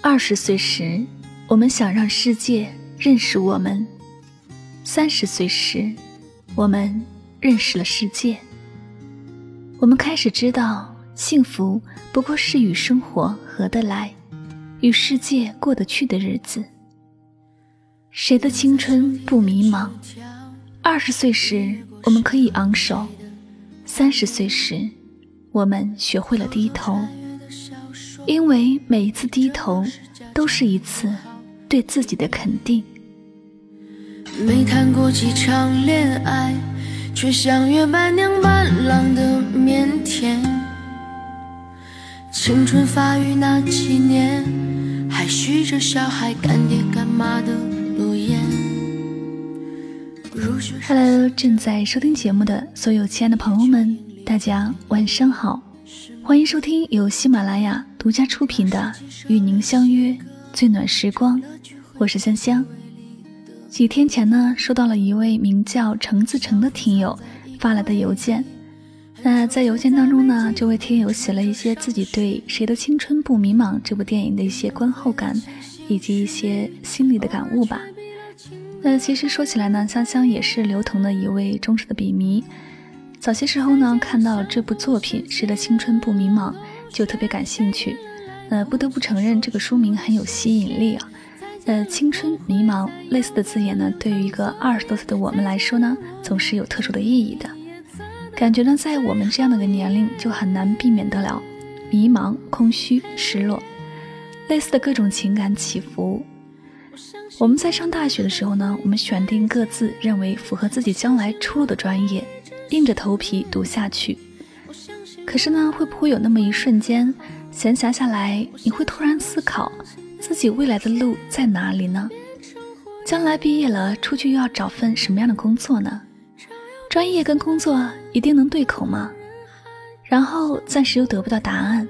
二十岁时，我们想让世界认识我们；三十岁时，我们认识了世界。我们开始知道，幸福不过是与生活合得来，与世界过得去的日子。谁的青春不迷茫？二十岁时，我们可以昂首；三十岁时，我们学会了低头。因为每一次低头，都是一次对自己的肯定。没谈过几场恋爱，却像约伴娘伴郎的腼腆。青春发育那几年，还许着小孩干爹干妈的诺言。Hello，正在收听节目的所有亲爱的朋友们，大家晚上好。欢迎收听由喜马拉雅独家出品的《与您相约最暖时光》，我是香香。几天前呢，收到了一位名叫程自成的听友发来的邮件。那在邮件当中呢，这位听友写了一些自己对《谁的青春不迷茫》这部电影的一些观后感，以及一些心里的感悟吧。那其实说起来呢，香香也是刘同的一位忠实的笔迷。早些时候呢，看到这部作品《谁的青春不迷茫》，就特别感兴趣。呃，不得不承认，这个书名很有吸引力啊。呃，青春迷茫类似的字眼呢，对于一个二十多岁的我们来说呢，总是有特殊的意义的。感觉呢，在我们这样的个年龄，就很难避免得了迷茫、空虚、失落，类似的各种情感起伏。我们在上大学的时候呢，我们选定各自认为符合自己将来出路的专业。硬着头皮读下去，可是呢，会不会有那么一瞬间，闲暇下来，你会突然思考，自己未来的路在哪里呢？将来毕业了，出去又要找份什么样的工作呢？专业跟工作一定能对口吗？然后暂时又得不到答案，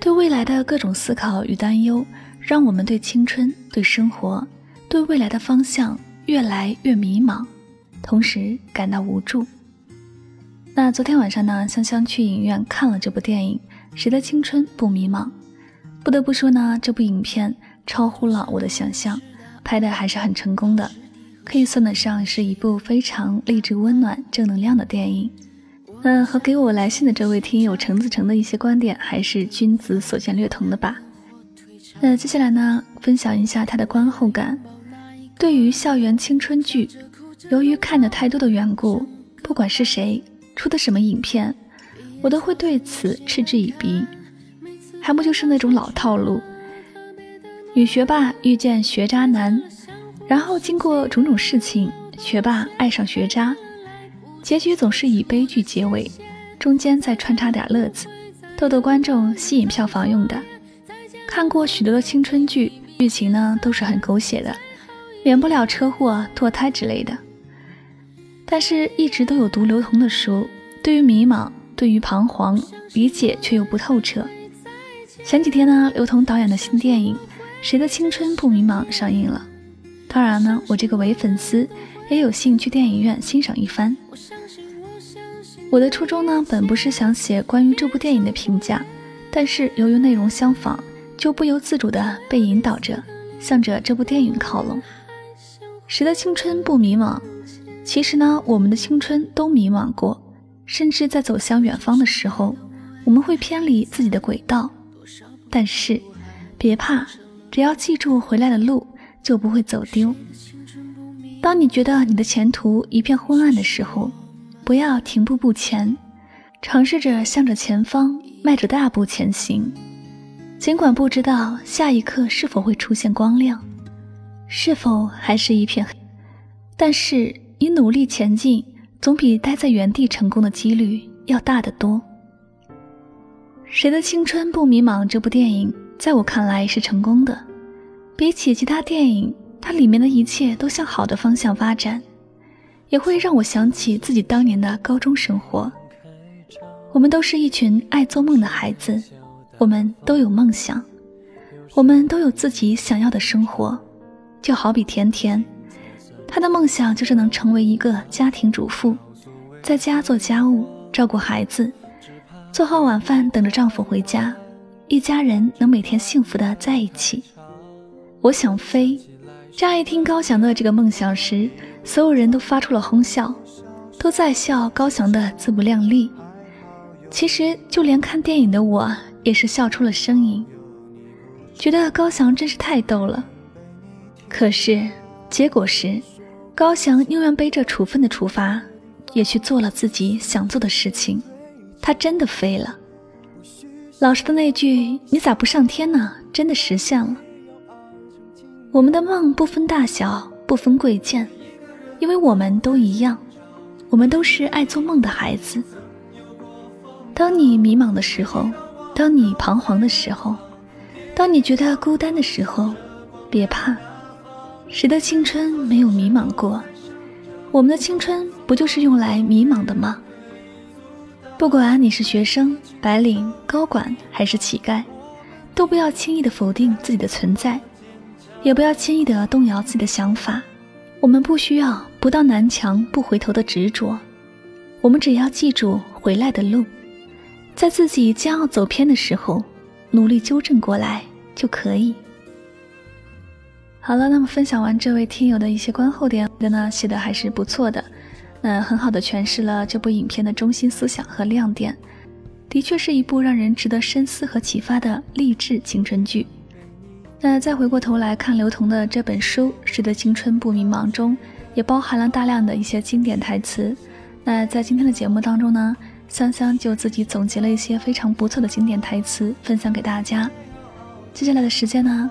对未来的各种思考与担忧，让我们对青春、对生活、对未来的方向越来越迷茫，同时感到无助。那昨天晚上呢，香香去影院看了这部电影《谁的青春不迷茫》。不得不说呢，这部影片超乎了我的想象，拍的还是很成功的，可以算得上是一部非常励志、温暖、正能量的电影。嗯，和给我来信的这位听友程子成的一些观点还是君子所见略同的吧。那接下来呢，分享一下他的观后感。对于校园青春剧，由于看的太多的缘故，不管是谁。出的什么影片，我都会对此嗤之以鼻，还不就是那种老套路：女学霸遇见学渣男，然后经过种种事情，学霸爱上学渣，结局总是以悲剧结尾，中间再穿插点乐子，逗逗观众，吸引票房用的。看过许多的青春剧，剧情呢都是很狗血的，免不了车祸、堕胎之类的。但是，一直都有读刘同的书，对于迷茫，对于彷徨，理解却又不透彻。前几天呢，刘同导演的新电影《谁的青春不迷茫》上映了。当然呢，我这个伪粉丝也有幸去电影院欣赏一番。我的初衷呢，本不是想写关于这部电影的评价，但是由于内容相仿，就不由自主地被引导着向着这部电影靠拢。《谁的青春不迷茫》。其实呢，我们的青春都迷茫过，甚至在走向远方的时候，我们会偏离自己的轨道。但是，别怕，只要记住回来的路，就不会走丢。当你觉得你的前途一片昏暗的时候，不要停步不前，尝试着向着前方迈着大步前行。尽管不知道下一刻是否会出现光亮，是否还是一片黑，但是。你努力前进，总比待在原地成功的几率要大得多。谁的青春不迷茫？这部电影在我看来是成功的。比起其他电影，它里面的一切都向好的方向发展，也会让我想起自己当年的高中生活。我们都是一群爱做梦的孩子，我们都有梦想，我们都有自己想要的生活，就好比甜甜。她的梦想就是能成为一个家庭主妇，在家做家务、照顾孩子，做好晚饭等着丈夫回家，一家人能每天幸福的在一起。我想飞。乍一听高翔的这个梦想时，所有人都发出了哄笑，都在笑高翔的自不量力。其实，就连看电影的我也是笑出了声音，觉得高翔真是太逗了。可是，结果是，高翔宁愿背着处分的处罚，也去做了自己想做的事情。他真的飞了。老师的那句“你咋不上天呢？”真的实现了。我们的梦不分大小，不分贵贱，因为我们都一样，我们都是爱做梦的孩子。当你迷茫的时候，当你彷徨的时候，当你觉得孤单的时候，别怕，谁的青春没有迷茫过？我们的青春不就是用来迷茫的吗？不管你是学生、白领、高管还是乞丐，都不要轻易的否定自己的存在。也不要轻易的动摇自己的想法，我们不需要不到南墙不回头的执着，我们只要记住回来的路，在自己将要走偏的时候，努力纠正过来就可以。好了，那么分享完这位听友的一些观后点的呢，写的还是不错的，那很好的诠释了这部影片的中心思想和亮点，的确是一部让人值得深思和启发的励志青春剧。那再回过头来看刘同的这本书《谁的青春不迷茫》中，也包含了大量的一些经典台词。那在今天的节目当中呢，香香就自己总结了一些非常不错的经典台词，分享给大家。接下来的时间呢，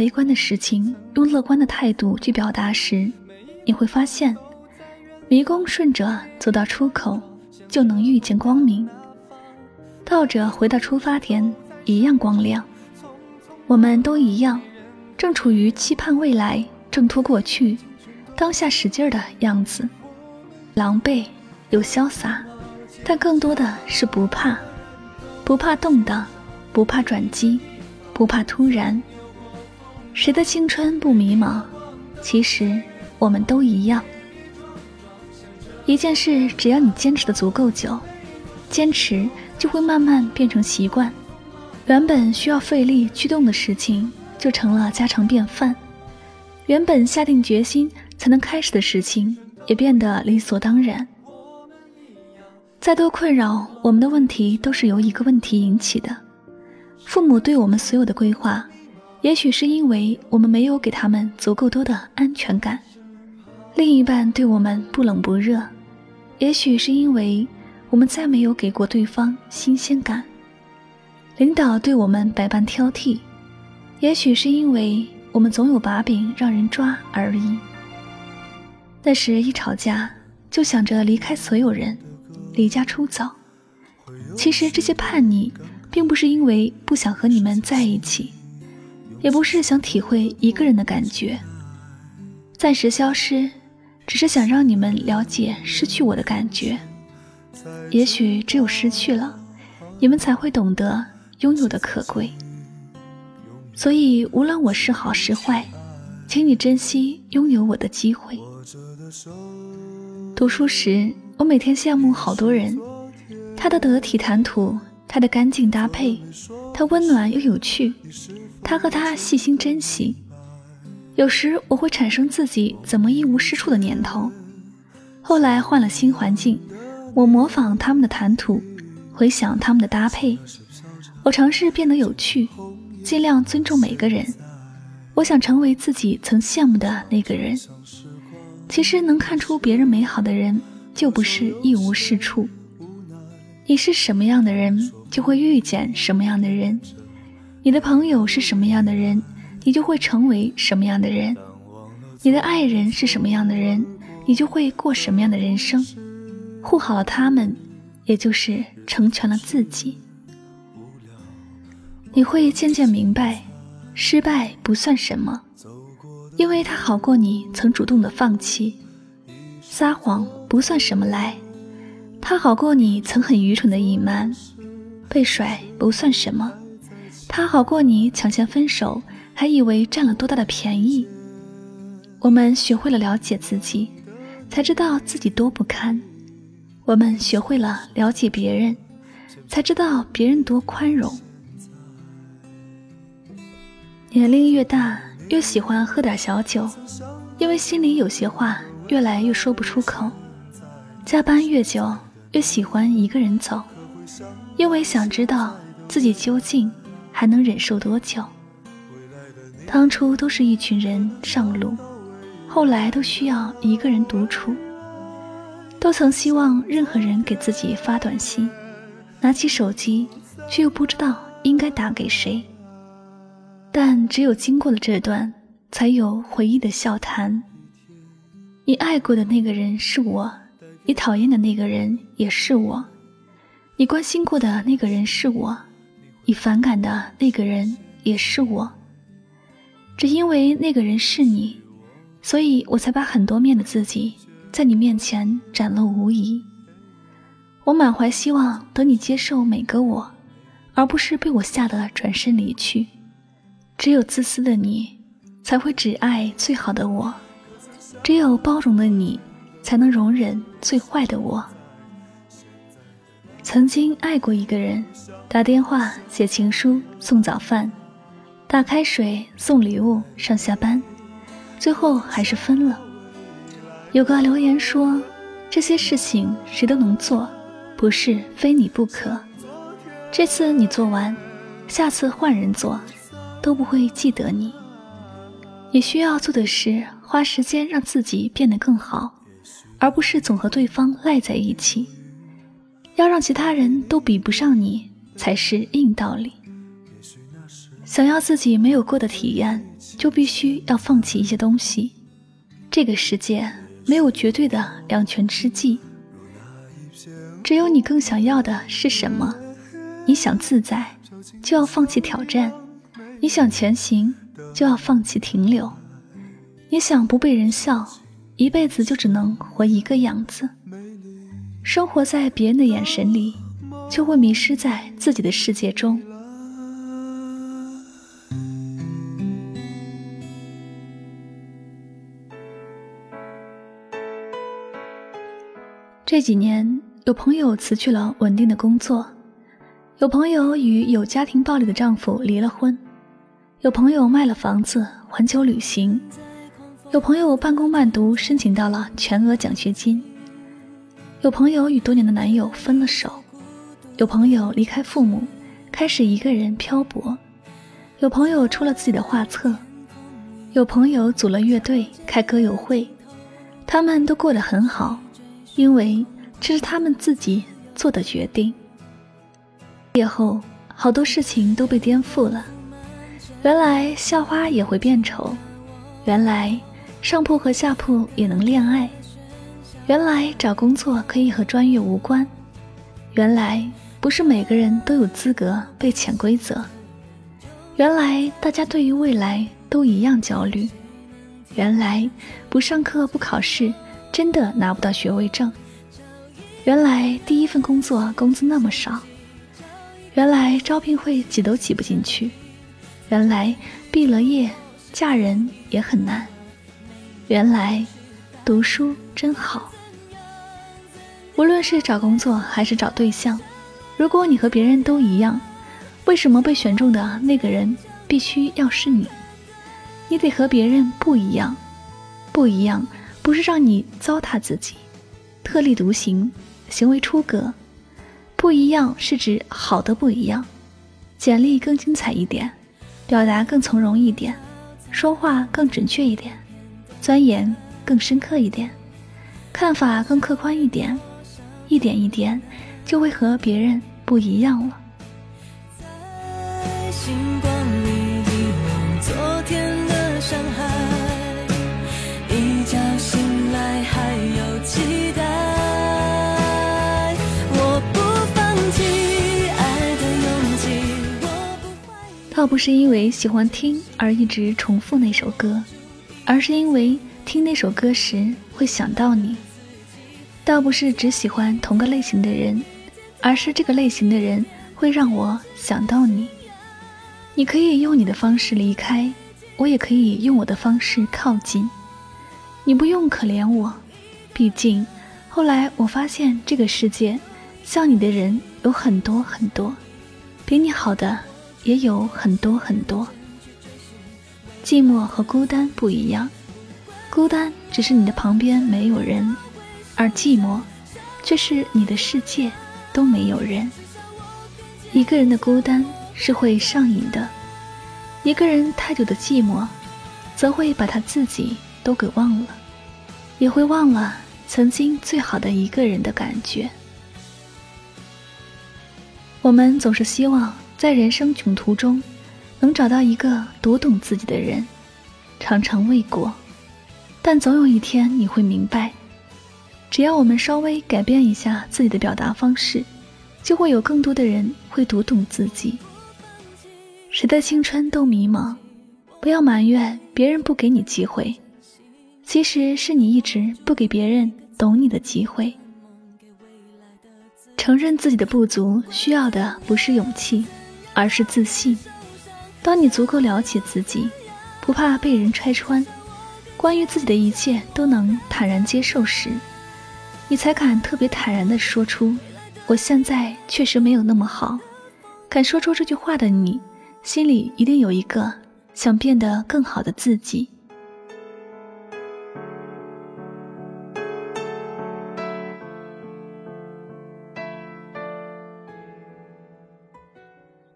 悲观的事情用乐观的态度去表达时，你会发现，迷宫顺着走到出口，就能遇见光明；倒着回到出发点，一样光亮。我们都一样，正处于期盼未来、挣脱过去、当下使劲的样子，狼狈又潇洒，但更多的是不怕，不怕动荡，不怕转机，不怕突然。谁的青春不迷茫？其实我们都一样。一件事，只要你坚持的足够久，坚持就会慢慢变成习惯。原本需要费力驱动的事情，就成了家常便饭。原本下定决心才能开始的事情，也变得理所当然。再多困扰，我们的问题都是由一个问题引起的：父母对我们所有的规划。也许是因为我们没有给他们足够多的安全感，另一半对我们不冷不热；也许是因为我们再没有给过对方新鲜感，领导对我们百般挑剔；也许是因为我们总有把柄让人抓而已。那时一吵架就想着离开所有人，离家出走。其实这些叛逆，并不是因为不想和你们在一起。也不是想体会一个人的感觉，暂时消失，只是想让你们了解失去我的感觉。也许只有失去了，你们才会懂得拥有的可贵。所以，无论我是好是坏，请你珍惜拥有我的机会。读书时，我每天羡慕好多人，他的得体谈吐，他的干净搭配，他温暖又有趣。他和他细心珍惜，有时我会产生自己怎么一无是处的念头。后来换了新环境，我模仿他们的谈吐，回想他们的搭配，我尝试变得有趣，尽量尊重每个人。我想成为自己曾羡慕的那个人。其实能看出别人美好的人，就不是一无是处。你是什么样的人，就会遇见什么样的人；你的朋友是什么样的人，你就会成为什么样的人；你的爱人是什么样的人，你就会过什么样的人生。护好了他们，也就是成全了自己。你会渐渐明白，失败不算什么，因为他好过你曾主动的放弃；撒谎不算什么来，他好过你曾很愚蠢的隐瞒；被甩不算什么，他好过你抢先分手，还以为占了多大的便宜。我们学会了了解自己，才知道自己多不堪；我们学会了了解别人，才知道别人多宽容。年龄越大，越喜欢喝点小酒，因为心里有些话越来越说不出口。加班越久，越喜欢一个人走，因为想知道自己究竟还能忍受多久。当初都是一群人上路，后来都需要一个人独处。都曾希望任何人给自己发短信，拿起手机，却又不知道应该打给谁。但只有经过了这段，才有回忆的笑谈。你爱过的那个人是我，你讨厌的那个人也是我，你关心过的那个人是我，你反感的那个人也是我。只因为那个人是你，所以我才把很多面的自己在你面前展露无遗。我满怀希望，等你接受每个我，而不是被我吓得转身离去。只有自私的你，才会只爱最好的我；只有包容的你，才能容忍最坏的我。曾经爱过一个人，打电话、写情书、送早饭，打开水、送礼物、上下班，最后还是分了。有个留言说：“这些事情谁都能做，不是非你不可。这次你做完，下次换人做。”都不会记得你。你需要做的是花时间让自己变得更好，而不是总和对方赖在一起。要让其他人都比不上你，才是硬道理。想要自己没有过的体验，就必须要放弃一些东西。这个世界没有绝对的两全之计，只有你更想要的是什么。你想自在，就要放弃挑战。你想前行，就要放弃停留；你想不被人笑，一辈子就只能活一个样子。生活在别人的眼神里，就会迷失在自己的世界中。这几年，有朋友辞去了稳定的工作，有朋友与有家庭暴力的丈夫离了婚。有朋友卖了房子环球旅行，有朋友半工半读申请到了全额奖学金，有朋友与多年的男友分了手，有朋友离开父母开始一个人漂泊，有朋友出了自己的画册，有朋友组了乐队开歌友会，他们都过得很好，因为这是他们自己做的决定。毕业后，好多事情都被颠覆了。原来校花也会变丑，原来上铺和下铺也能恋爱，原来找工作可以和专业无关，原来不是每个人都有资格被潜规则，原来大家对于未来都一样焦虑，原来不上课不考试真的拿不到学位证，原来第一份工作工资那么少，原来招聘会挤都挤不进去。原来毕了业嫁人也很难，原来读书真好。无论是找工作还是找对象，如果你和别人都一样，为什么被选中的那个人必须要是你？你得和别人不一样，不一样不是让你糟蹋自己，特立独行，行为出格。不一样是指好的不一样，简历更精彩一点。表达更从容一点，说话更准确一点，钻研更深刻一点，看法更客观一点，一点一点，就会和别人不一样了。在星光里遗忘昨天的伤害，一觉醒来还有期待。我不放弃爱的勇气，我不怀疑。倒不是因为喜欢听而一直重复那首歌，而是因为听那首歌时会想到你。倒不是只喜欢同个类型的人，而是这个类型的人会让我想到你。你可以用你的方式离开，我也可以用我的方式靠近。你不用可怜我，毕竟后来我发现这个世界像你的人有很多很多，比你好的也有很多很多。寂寞和孤单不一样，孤单只是你的旁边没有人。而寂寞，却是你的世界都没有人。一个人的孤单是会上瘾的，一个人太久的寂寞，则会把他自己都给忘了，也会忘了曾经最好的一个人的感觉。我们总是希望在人生囧途中，能找到一个读懂自己的人，常常未果，但总有一天你会明白。只要我们稍微改变一下自己的表达方式，就会有更多的人会读懂自己。谁的青春都迷茫，不要埋怨别人不给你机会，其实是你一直不给别人懂你的机会。承认自己的不足，需要的不是勇气，而是自信。当你足够了解自己，不怕被人拆穿，关于自己的一切都能坦然接受时。你才敢特别坦然地说出：“我现在确实没有那么好。”敢说出这句话的你，心里一定有一个想变得更好的自己。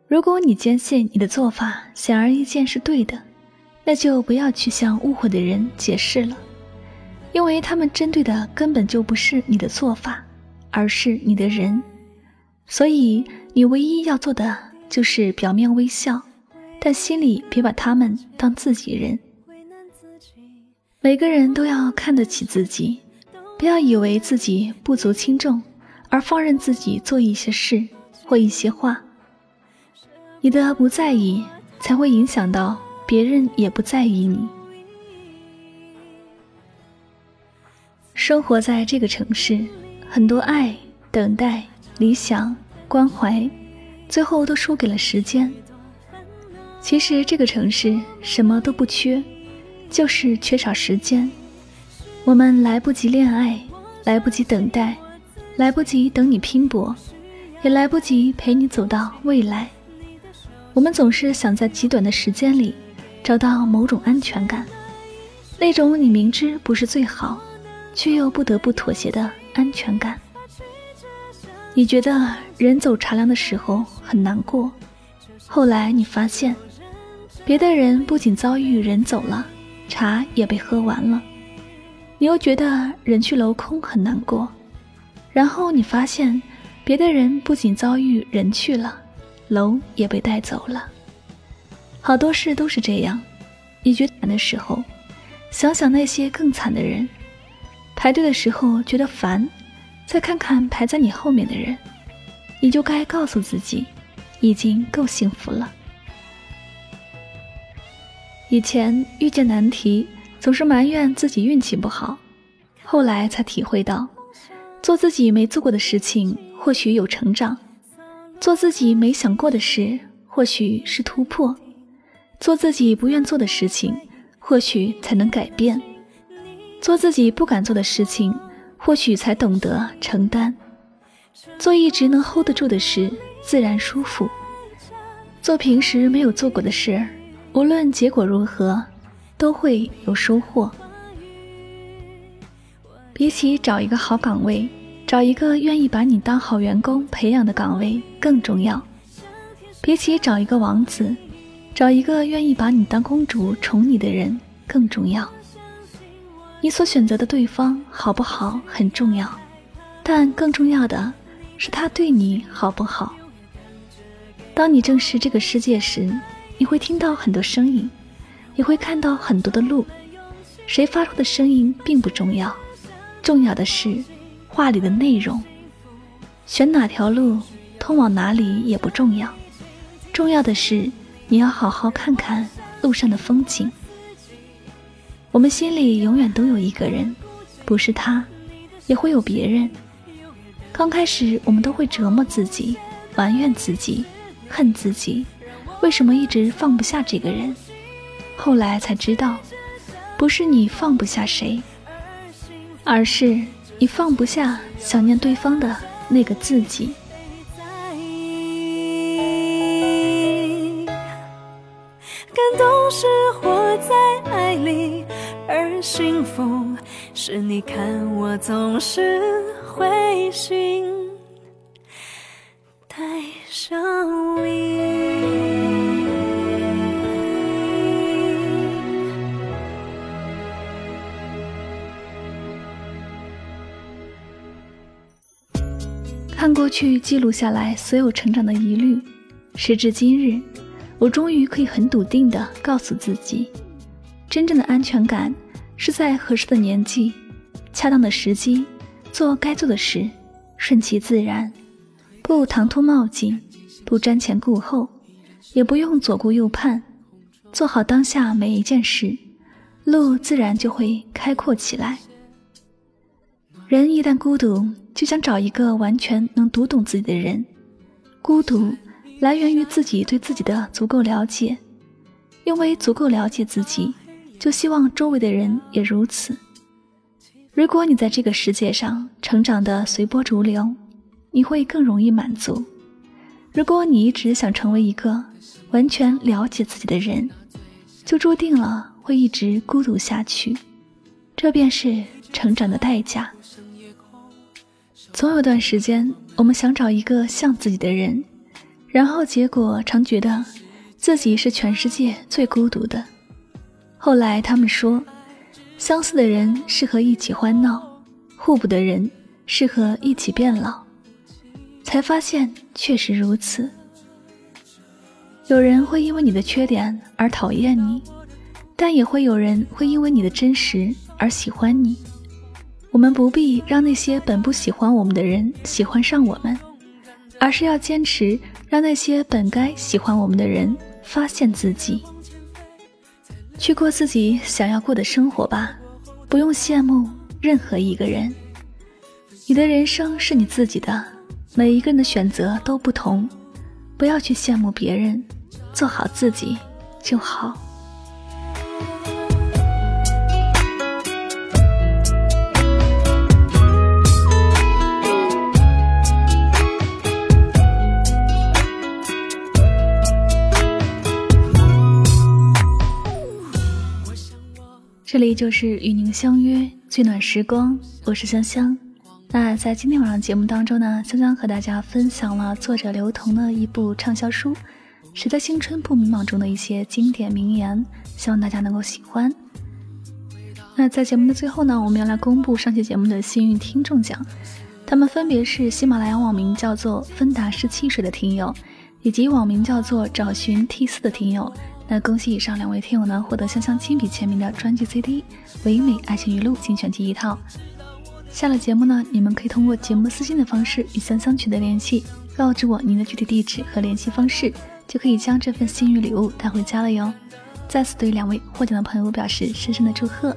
如果你坚信你的做法显而易见是对的，那就不要去向误会的人解释了。因为他们针对的根本就不是你的做法，而是你的人，所以你唯一要做的就是表面微笑，但心里别把他们当自己人。每个人都要看得起自己，不要以为自己不足轻重而放任自己做一些事或一些话。你的不在意才会影响到别人，也不在意你。生活在这个城市，很多爱、等待、理想、关怀，最后都输给了时间。其实这个城市什么都不缺，就是缺少时间。我们来不及恋爱，来不及等待，来不及等你拼搏，也来不及陪你走到未来。我们总是想在极短的时间里找到某种安全感，那种你明知不是最好。却又不得不妥协的安全感。你觉得人走茶凉的时候很难过，后来你发现，别的人不仅遭遇人走了，茶也被喝完了。你又觉得人去楼空很难过，然后你发现，别的人不仅遭遇人去了，楼也被带走了。好多事都是这样，你觉得难的时候，想想那些更惨的人。排队的时候觉得烦，再看看排在你后面的人，你就该告诉自己，已经够幸福了。以前遇见难题总是埋怨自己运气不好，后来才体会到，做自己没做过的事情或许有成长，做自己没想过的事或许是突破，做自己不愿做的事情或许才能改变。做自己不敢做的事情，或许才懂得承担；做一直能 hold 得住的事，自然舒服；做平时没有做过的事，无论结果如何，都会有收获。比起找一个好岗位，找一个愿意把你当好员工培养的岗位更重要；比起找一个王子，找一个愿意把你当公主宠你的人更重要。你所选择的对方好不好很重要，但更重要的是他对你好不好。当你正视这个世界时，你会听到很多声音，也会看到很多的路。谁发出的声音并不重要，重要的是话里的内容。选哪条路，通往哪里也不重要，重要的是你要好好看看路上的风景。我们心里永远都有一个人，不是他，也会有别人。刚开始，我们都会折磨自己，埋怨自己，恨自己，为什么一直放不下这个人？后来才知道。不是你放不下谁，而是你放不下想念对方的那个自己。而幸福是你看我总是会心带笑意。看过去记录下来所有成长的疑虑，时至今日，我终于可以很笃定地告诉自己，真正的安全感是在合适的年纪、恰当的时机做该做的事，顺其自然，不唐突冒进，不瞻前顾后，也不用左顾右盼，做好当下每一件事，路自然就会开阔起来。人一旦孤独，就想找一个完全能读懂自己的人。孤独来源于自己对自己的足够了解，因为足够了解自己，就希望周围的人也如此。如果你在这个世界上成长的随波逐流，你会更容易满足；如果你一直想成为一个完全了解自己的人，就注定了会一直孤独下去。这便是成长的代价。总有段时间，我们想找一个像自己的人，然后结果常觉得自己是全世界最孤独的。后来他们说，相似的人适合一起欢闹，互补的人适合一起变老。才发现确实如此。有人会因为你的缺点而讨厌你，但也会有人会因为你的真实而喜欢你。我们不必让那些本不喜欢我们的人喜欢上我们，而是要坚持让那些本该喜欢我们的人发现自己，去过自己想要过的生活吧，不用羡慕任何一个人。你的人生是你自己的，每一个人的选择都不同，不要去羡慕别人，做好自己就好。这里就是与您相约最暖时光，我是香香。那在今天晚上节目当中呢，香香和大家分享了作者刘同的一部畅销书《谁在青春不迷茫》中的一些经典名言，希望大家能够喜欢。那在节目的最后呢，我们要来公布上期节目的幸运听众奖，他们分别是喜马拉雅网名叫做芬达式汽水的听友，以及网名叫做找寻 T 四的听友。那恭喜以上两位听友呢，获得香香亲笔签名的专辑 CD《唯美爱情语录精选集》一套。下了节目呢，你们可以通过节目私信的方式与香香取得联系，告知我您的具体地址和联系方式，就可以将这份幸运礼物带回家了哟。再次对两位获奖的朋友表示深深的祝贺。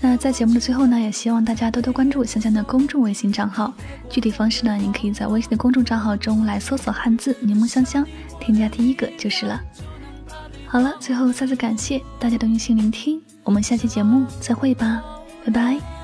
那在节目的最后呢，也希望大家多多关注香香的公众微信账号，具体方式呢，您可以在微信的公众账号中来搜索汉字柠檬香香，添加第一个就是了。好了，最后再次感谢大家的用心聆听，我们下期节目再会吧，拜拜。